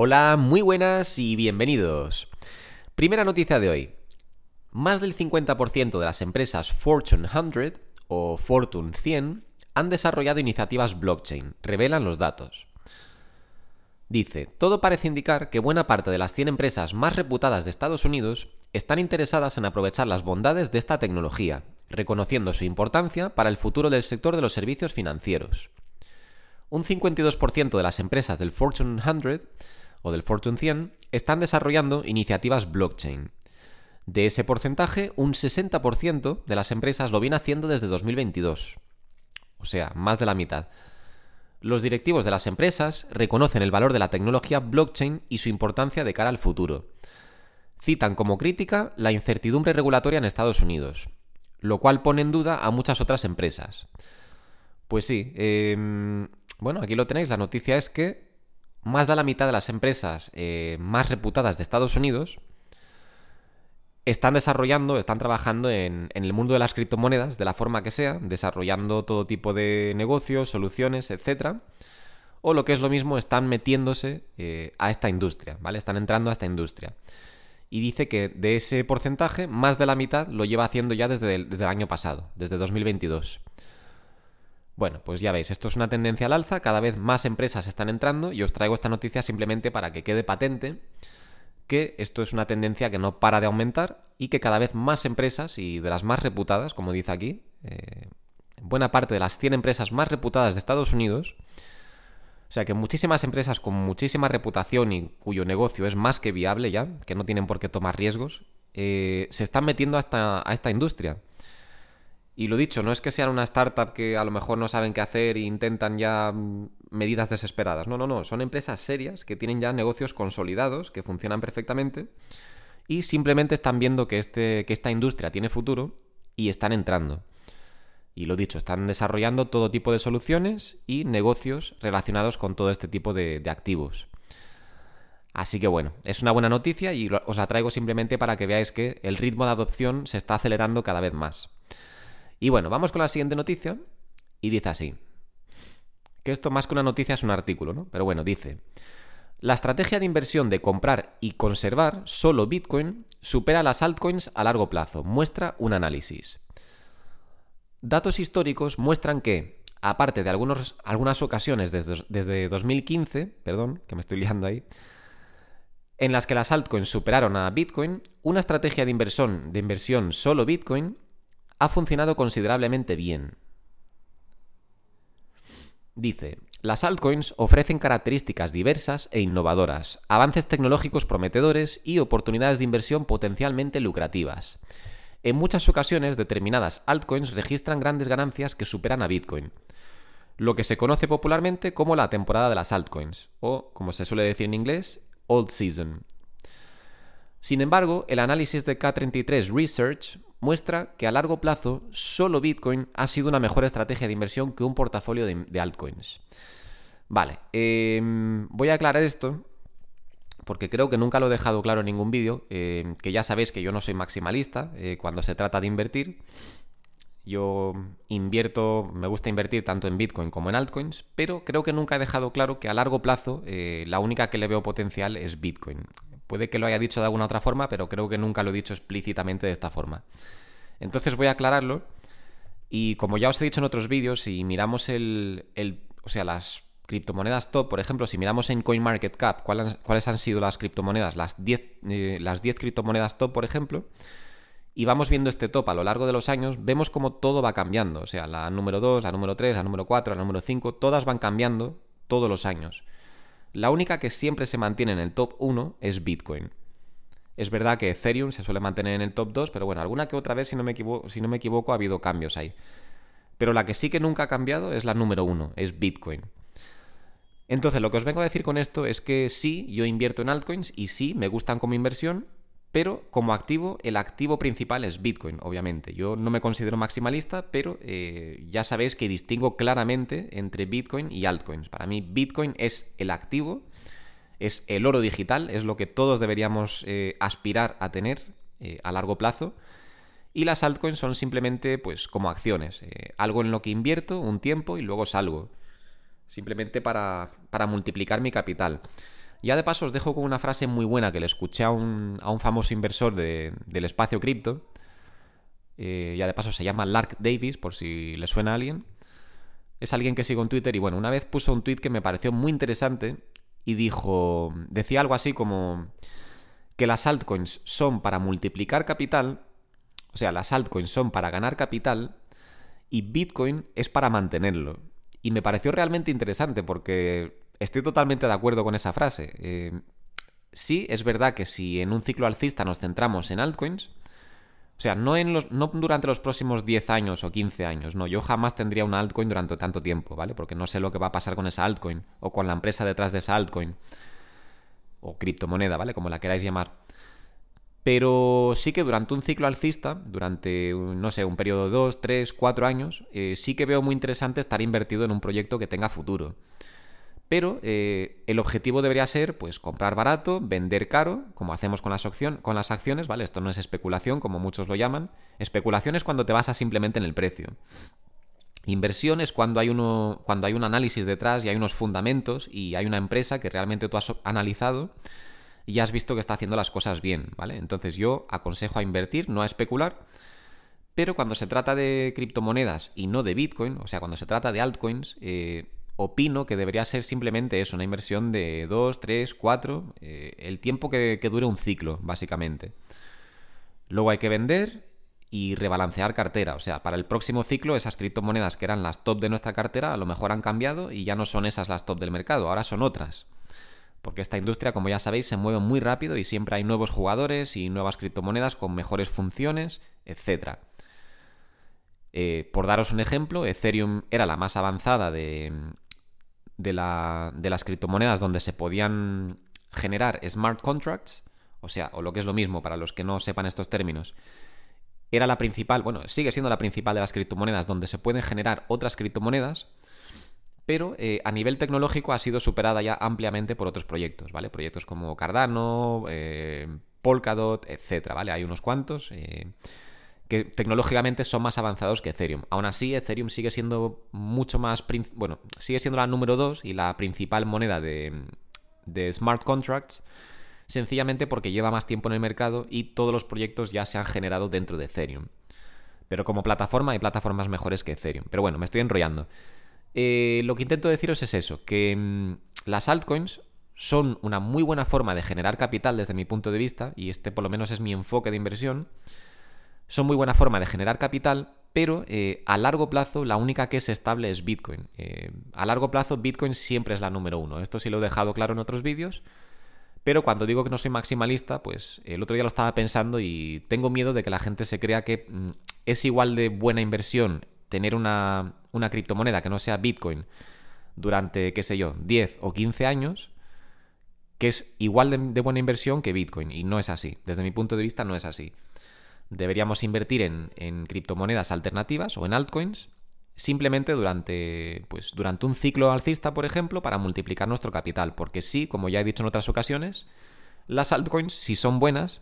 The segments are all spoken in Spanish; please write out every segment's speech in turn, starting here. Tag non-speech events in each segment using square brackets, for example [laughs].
Hola, muy buenas y bienvenidos. Primera noticia de hoy. Más del 50% de las empresas Fortune 100 o Fortune 100 han desarrollado iniciativas blockchain, revelan los datos. Dice, todo parece indicar que buena parte de las 100 empresas más reputadas de Estados Unidos están interesadas en aprovechar las bondades de esta tecnología, reconociendo su importancia para el futuro del sector de los servicios financieros. Un 52% de las empresas del Fortune 100 del Fortune 100 están desarrollando iniciativas blockchain. De ese porcentaje, un 60% de las empresas lo viene haciendo desde 2022. O sea, más de la mitad. Los directivos de las empresas reconocen el valor de la tecnología blockchain y su importancia de cara al futuro. Citan como crítica la incertidumbre regulatoria en Estados Unidos, lo cual pone en duda a muchas otras empresas. Pues sí, em, bueno, aquí lo tenéis, la noticia es que más de la mitad de las empresas eh, más reputadas de Estados Unidos están desarrollando, están trabajando en, el mundo de las criptomonedas de la forma que sea, desarrollando todo tipo de negocios, soluciones, etcétera. O lo que es lo mismo, están metiéndose eh, a esta industria, ¿vale? Están entrando a esta industria y dice que de ese porcentaje, más de la mitad lo lleva haciendo ya desde el, desde el año pasado, desde 2022. Bueno, pues ya veis, esto es una tendencia al alza, cada vez más empresas están entrando y os traigo esta noticia simplemente para que quede patente que esto es una tendencia que no para de aumentar y que cada vez más empresas y de las más reputadas, como dice aquí, eh, buena parte de las 100 empresas más reputadas de Estados Unidos, o sea que muchísimas empresas con muchísima reputación y cuyo negocio es más que viable ya, que no tienen por qué tomar riesgos, eh, se están metiendo a esta, a esta industria. Y lo dicho, no es que sean una startup que a lo mejor no saben qué hacer e intentan ya mm, medidas desesperadas. No, no, no. Son empresas serias que tienen ya negocios consolidados, que funcionan perfectamente y simplemente están viendo que, este, que esta industria tiene futuro y están entrando. Y lo dicho, están desarrollando todo tipo de soluciones y negocios relacionados con todo este tipo de, activos. Así que bueno, es una buena noticia y os la traigo simplemente para que veáis que el ritmo de adopción se está acelerando cada vez más. Y bueno, vamos con la siguiente noticia y dice así. Que esto más que una noticia es un artículo, ¿no? Pero bueno, dice. La estrategia de inversión de comprar y conservar solo Bitcoin supera las altcoins a largo plazo, muestra un análisis. Datos históricos muestran que, aparte de algunos, algunas ocasiones desde, desde 2015, perdón, que me estoy liando ahí, en las que las altcoins superaron a Bitcoin, una estrategia de inversión, de inversión solo Bitcoin ha funcionado considerablemente bien. Dice, las altcoins ofrecen características diversas e innovadoras, avances tecnológicos prometedores y oportunidades de inversión potencialmente lucrativas. En muchas ocasiones, determinadas altcoins registran grandes ganancias que superan a Bitcoin, lo que se conoce popularmente como la temporada de las altcoins, o, como se suele decir en inglés, Old Season. Sin embargo, el análisis de K33 Research muestra que a largo plazo solo Bitcoin ha sido una mejor estrategia de inversión que un portafolio de, altcoins. Vale, em, voy a aclarar esto porque creo que nunca lo he dejado claro en ningún vídeo, eh, que ya sabéis que yo no soy maximalista eh, cuando se trata de invertir. Yo invierto, me gusta invertir tanto en Bitcoin como en altcoins, pero creo que nunca he dejado claro que a largo plazo eh, la única que le veo potencial es Bitcoin. Puede que lo haya dicho de alguna otra forma, pero creo que nunca lo he dicho explícitamente de esta forma. Entonces voy a aclararlo. Y como ya os he dicho en otros vídeos, si miramos el, el o sea, las criptomonedas top, por ejemplo, si miramos en CoinMarketCap cuáles, han sido las criptomonedas, las 10 eh, las criptomonedas top, por ejemplo, y vamos viendo este top a lo largo de los años, vemos como todo va cambiando. O sea, la número 2, la número 3, la número 4, la número 5, todas van cambiando todos los años. La única que siempre se mantiene en el top 1 es Bitcoin. Es verdad que Ethereum se suele mantener en el top 2, pero bueno, alguna que otra vez, si no me si no me equivoco ha habido cambios ahí. Pero la que sí que nunca ha cambiado es la número 1, es Bitcoin. Entonces, lo que os vengo a decir con esto es que sí, yo invierto en altcoins y sí, me gustan como inversión, pero como activo, el activo principal es Bitcoin, obviamente. Yo no me considero maximalista, pero eh, ya sabéis que distingo claramente entre Bitcoin y altcoins. Para mí, Bitcoin es el activo, es el oro digital, es lo que todos deberíamos eh, aspirar a tener eh, a largo plazo. Y las altcoins son simplemente, pues, como acciones. algo en lo que invierto un tiempo y luego salgo simplemente para, multiplicar mi capital. Ya de paso os dejo con una frase muy buena que le escuché a un, a un famoso inversor del espacio cripto. Eh, ya de paso se llama Lark Davis, por si le suena a alguien. Es alguien que sigo en Twitter y bueno, una vez puso un tweet que me pareció muy interesante y dijo, decía algo así como que las altcoins son para multiplicar capital, o sea, las altcoins son para ganar capital y Bitcoin es para mantenerlo. Y me pareció realmente interesante porque estoy totalmente de acuerdo con esa frase. Eh, sí, es verdad que si en un ciclo alcista nos centramos en altcoins, o sea, no, en los, no durante los próximos 10 años o 15 años, no, yo jamás tendría una altcoin durante tanto tiempo, ¿vale? Porque no sé lo que va a pasar con esa altcoin o con la empresa detrás de esa altcoin o criptomoneda, ¿vale? Como la queráis llamar. Pero sí que durante un ciclo alcista, durante, no sé, un periodo de 2, 3, 4 años, eh, sí que veo muy interesante estar invertido en un proyecto que tenga futuro. Pero eh, el objetivo debería ser, pues, comprar barato, vender caro, como hacemos con las, con las acciones, ¿vale? Esto no es especulación, como muchos lo llaman. Especulación es cuando te basas simplemente en el precio. Inversión es cuando hay, uno, cuando hay un análisis detrás y hay unos fundamentos y hay una empresa que realmente tú has analizado y has visto que está haciendo las cosas bien, ¿vale? Entonces yo aconsejo a invertir, no a especular. Pero cuando se trata de criptomonedas y no de Bitcoin, o sea, cuando se trata de altcoins, eh, opino que debería ser simplemente eso, una inversión de 2, 3, 4, el tiempo que, dure un ciclo, básicamente. Luego hay que vender y rebalancear cartera. O sea, para el próximo ciclo esas criptomonedas que eran las top de nuestra cartera a lo mejor han cambiado y ya no son esas las top del mercado, ahora son otras. Porque esta industria, como ya sabéis, se mueve muy rápido y siempre hay nuevos jugadores y nuevas criptomonedas con mejores funciones, etc. Eh, por daros un ejemplo, Ethereum era la más avanzada de, de, la, de las criptomonedas donde se podían generar smart contracts, o sea, o lo que es lo mismo para los que no sepan estos términos, era la principal, bueno, sigue siendo la principal de las criptomonedas donde se pueden generar otras criptomonedas, pero eh, a nivel tecnológico ha sido superada ya ampliamente por otros proyectos, ¿vale? Proyectos como Cardano, eh, Polkadot, etcétera, ¿vale? Hay unos cuantos. Eh, que tecnológicamente son más avanzados que Ethereum. Aún así, Ethereum sigue siendo mucho más... Bueno, sigue siendo la número 2 y la principal moneda de, smart contracts, sencillamente porque lleva más tiempo en el mercado y todos los proyectos ya se han generado dentro de Ethereum. Pero como plataforma hay plataformas mejores que Ethereum. Pero bueno, me estoy enrollando. Eh, lo que intento deciros es eso, que mm, las altcoins son una muy buena forma de generar capital desde mi punto de vista, y este por lo menos es mi enfoque de inversión, son muy buena forma de generar capital, pero eh, a largo plazo la única que es estable es Bitcoin. Eh, a largo plazo Bitcoin siempre es la número uno. Esto sí lo he dejado claro en otros vídeos. Pero cuando digo que no soy maximalista, pues el otro día lo estaba pensando y tengo miedo de que la gente se crea que mm, es igual de buena inversión tener una, una criptomoneda que no sea Bitcoin durante, qué sé yo, 10 o 15 años, que es igual de buena inversión que Bitcoin. Y no es así. Desde mi punto de vista no es así deberíamos invertir en, criptomonedas alternativas o en altcoins simplemente durante, pues, durante un ciclo alcista, por ejemplo, para multiplicar nuestro capital. Porque sí, como ya he dicho en otras ocasiones, las altcoins, si son buenas,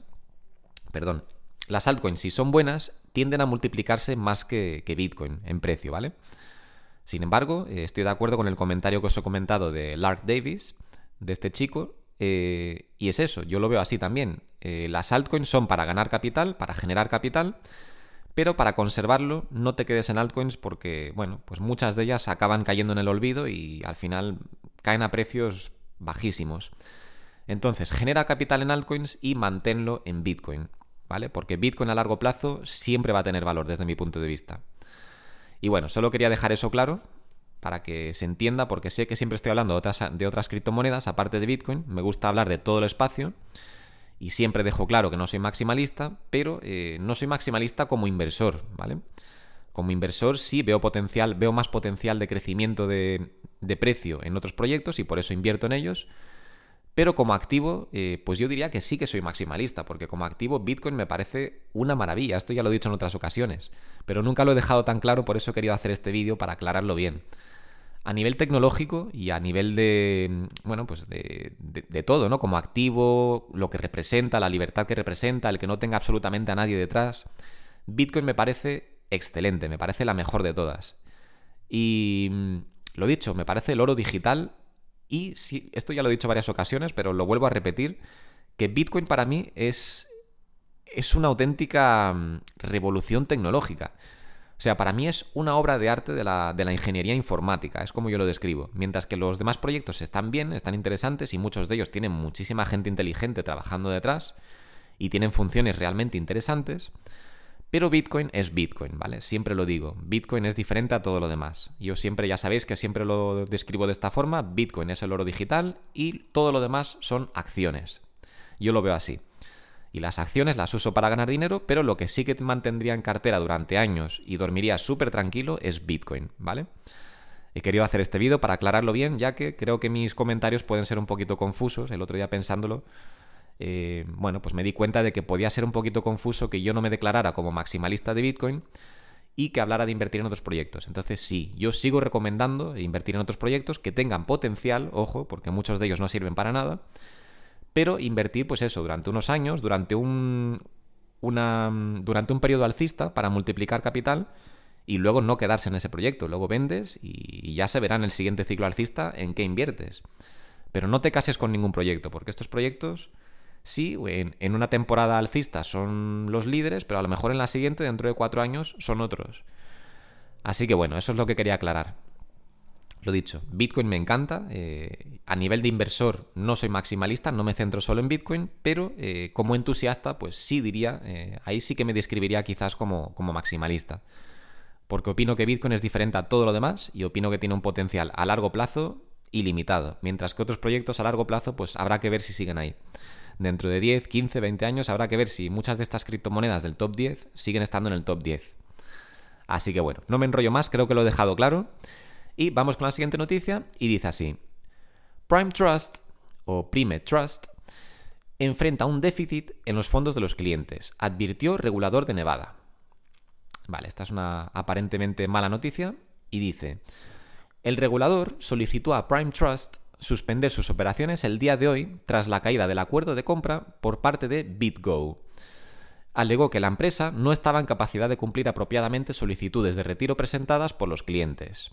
perdón, las altcoins, si son buenas, tienden a multiplicarse más que, que Bitcoin en precio, ¿vale? Sin embargo, eh, estoy de acuerdo con el comentario que os he comentado de Lark Davis, de este chico, eh, y es eso, yo lo veo así también. Eh, las altcoins son para ganar capital, para generar capital, pero para conservarlo no te quedes en altcoins porque, bueno, pues muchas de ellas acaban cayendo en el olvido y al final caen a precios bajísimos. Entonces, genera capital en altcoins y manténlo en Bitcoin, ¿vale? Porque Bitcoin a largo plazo siempre va a tener valor desde mi punto de vista. Y bueno, solo quería dejar eso claro, para que se entienda, porque sé que siempre estoy hablando de otras, de otras criptomonedas, aparte de Bitcoin, me gusta hablar de todo el espacio y siempre dejo claro que no soy maximalista, pero eh, no soy maximalista como inversor, ¿vale? Como inversor sí veo potencial, veo más potencial de crecimiento de, de precio en otros proyectos y por eso invierto en ellos. Pero como activo, eh, pues yo diría que sí que soy maximalista, porque como activo Bitcoin me parece una maravilla. Esto ya lo he dicho en otras ocasiones, pero nunca lo he dejado tan claro, por eso he querido hacer este vídeo para aclararlo bien a nivel tecnológico y a nivel de, bueno, pues de, de, todo, ¿no? Como activo, lo que representa, la libertad que representa, el que no tenga absolutamente a nadie detrás. Bitcoin me parece excelente, me parece la mejor de todas. Y mm, lo dicho, me parece el oro digital Y sí, esto ya lo he dicho varias ocasiones, pero lo vuelvo a repetir, que Bitcoin para mí es, es una auténtica mm, revolución tecnológica. O sea, para mí es una obra de arte de la, de la, ingeniería informática, es como yo lo describo. Mientras que los demás proyectos están bien, están interesantes y muchos de ellos tienen muchísima gente inteligente trabajando detrás y tienen funciones realmente interesantes, pero Bitcoin es Bitcoin, ¿vale? Siempre lo digo, Bitcoin es diferente a todo lo demás. Yo siempre, ya sabéis que siempre lo describo de esta forma, Bitcoin es el oro digital y todo lo demás son acciones. Yo lo veo así y las acciones las uso para ganar dinero, pero lo que sí que mantendría en cartera durante años y dormiría súper tranquilo es Bitcoin, ¿vale? He querido hacer este vídeo para aclararlo bien, ya que creo que mis comentarios pueden ser un poquito confusos. El otro día pensándolo, eh, bueno, pues me di cuenta de que podía ser un poquito confuso que yo no me declarara como maximalista de Bitcoin y que hablara de invertir en otros proyectos. Entonces sí, yo sigo recomendando invertir en otros proyectos que tengan potencial, ojo, porque muchos de ellos no sirven para nada, pero invertir, pues eso, durante unos años, durante un, una, durante un periodo alcista para multiplicar capital y luego no quedarse en ese proyecto. Luego vendes y, ya se verá en el siguiente ciclo alcista en qué inviertes. Pero no te cases con ningún proyecto, porque estos proyectos, sí, en, en una temporada alcista son los líderes, pero a lo mejor en la siguiente, dentro de cuatro años, son otros. Así que bueno, eso es lo que quería aclarar. Lo dicho, Bitcoin me encanta. Eh, a nivel de inversor no soy maximalista, no me centro solo en Bitcoin, pero eh, como entusiasta, pues sí diría, eh, ahí sí que me describiría quizás como, como maximalista. Porque opino que Bitcoin es diferente a todo lo demás y opino que tiene un potencial a largo plazo ilimitado, mientras que otros proyectos a largo plazo pues habrá que ver si siguen ahí. Dentro de 10, 15, 20 años habrá que ver si muchas de estas criptomonedas del top 10 siguen estando en el top 10. Así que bueno, no me enrollo más, creo que lo he dejado claro. Y vamos con la siguiente noticia y dice así. Prime Trust o Prime Trust enfrenta un déficit en los fondos de los clientes, advirtió regulador de Nevada. Vale, esta es una aparentemente mala noticia y dice, el regulador solicitó a Prime Trust suspender sus operaciones el día de hoy tras la caída del acuerdo de compra por parte de BitGo. Alegó que la empresa no estaba en capacidad de cumplir apropiadamente solicitudes de retiro presentadas por los clientes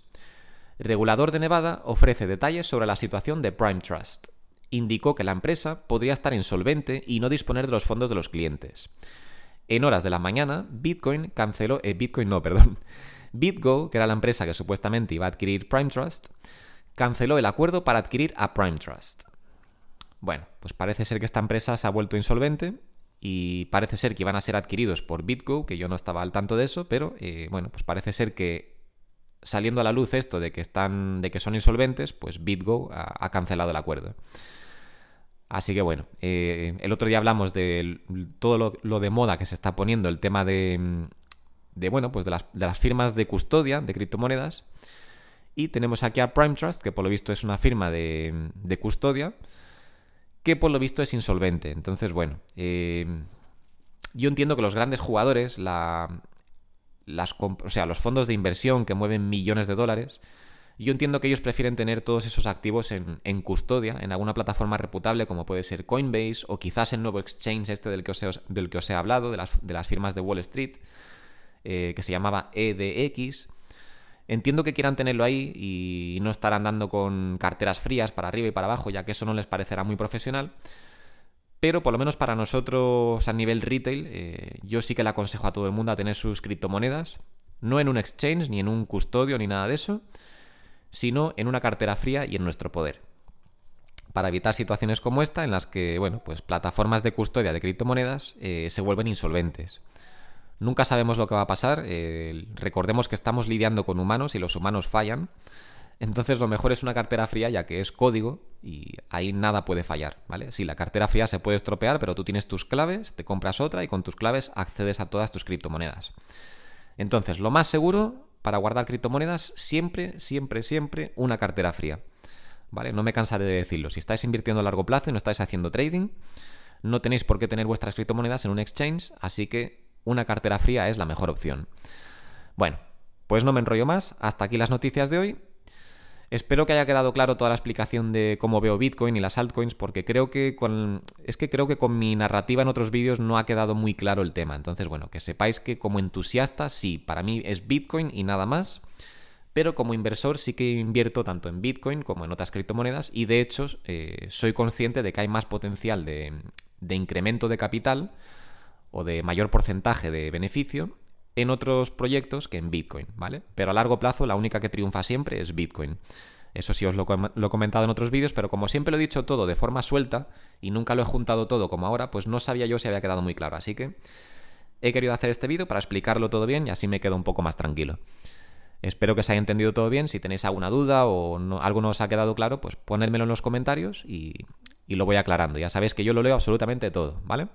regulador de Nevada ofrece detalles sobre la situación de Prime Trust. Indicó que la empresa podría estar insolvente y no disponer de los fondos de los clientes. En horas de la mañana, Bitcoin canceló, eh, Bitcoin no, [laughs] perdón, BitGo, que era la empresa que supuestamente iba a adquirir Prime Trust, canceló el acuerdo para adquirir a Prime Trust. Bueno, pues parece ser que esta empresa se ha vuelto insolvente y parece ser que iban a ser adquiridos por BitGo, que yo no estaba al tanto de eso, pero eh, bueno, pues parece ser que saliendo a la luz esto de que están, de que son insolventes, pues BitGo ha, cancelado el acuerdo. Así que bueno, eh, el otro día hablamos de todo lo, de moda que se está poniendo, el tema de, de bueno, pues de las, firmas de custodia de criptomonedas. Y tenemos aquí a Prime Trust, que por lo visto es una firma de, de custodia, que por lo visto es insolvente. Entonces, bueno, eh, yo entiendo que los grandes jugadores, la, las, o sea, los fondos de inversión que mueven millones de dólares, yo entiendo que ellos prefieren tener todos esos activos en, custodia, en alguna plataforma reputable como puede ser Coinbase o quizás el nuevo exchange este del que os he, del que os he hablado, de las, de las firmas de Wall Street, eh, que se llamaba EDX. Entiendo que quieran tenerlo ahí y no estar andando con carteras frías para arriba y para abajo, ya que eso no les parecerá muy profesional. Pero por lo menos para nosotros a nivel retail, eh, yo sí que le aconsejo a todo el mundo a tener sus criptomonedas, no en un exchange, ni en un custodio, ni nada de eso, sino en una cartera fría y en nuestro poder. Para evitar situaciones como esta, en las que, bueno, pues plataformas de custodia de criptomonedas eh, se vuelven insolventes. Nunca sabemos lo que va a pasar. Eh, recordemos que estamos lidiando con humanos y los humanos fallan. Entonces lo mejor es una cartera fría ya que es código y ahí nada puede fallar, ¿vale? Sí, la cartera fría se puede estropear, pero tú tienes tus claves, te compras otra y con tus claves accedes a todas tus criptomonedas. Entonces, lo más seguro para guardar criptomonedas, siempre, siempre, siempre una cartera fría. ¿Vale? No me cansaré de decirlo. Si estáis invirtiendo a largo plazo y no estáis haciendo trading, no tenéis por qué tener vuestras criptomonedas en un exchange, así que una cartera fría es la mejor opción. Bueno, pues no me enrollo más. Hasta aquí las noticias de hoy. Espero que haya quedado claro toda la explicación de cómo veo Bitcoin y las altcoins, porque creo que con. Es que creo que con mi narrativa en otros vídeos no ha quedado muy claro el tema. Entonces, bueno, que sepáis que como entusiasta, sí, para mí es Bitcoin y nada más. pero como inversor sí que invierto tanto en Bitcoin como en otras criptomonedas y de hecho eh, soy consciente de que hay más potencial de, de incremento de capital o de mayor porcentaje de beneficio en otros proyectos que en Bitcoin, ¿vale? Pero a largo plazo la única que triunfa siempre es Bitcoin. Eso sí os lo, he comentado en otros vídeos, pero como siempre lo he dicho todo de forma suelta y nunca lo he juntado todo como ahora, pues no sabía yo si había quedado muy claro. Así que he querido hacer este vídeo para explicarlo todo bien y así me quedo un poco más tranquilo. Espero que os haya entendido todo bien. Si tenéis alguna duda o algo no os ha quedado claro, pues ponedmelo en los comentarios y, y lo voy aclarando. Ya sabéis que yo lo leo absolutamente todo, ¿vale?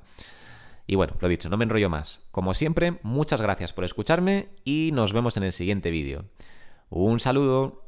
Y bueno, lo dicho, no me enrollo más. Como siempre, muchas gracias por escucharme y nos vemos en el siguiente vídeo. Un saludo.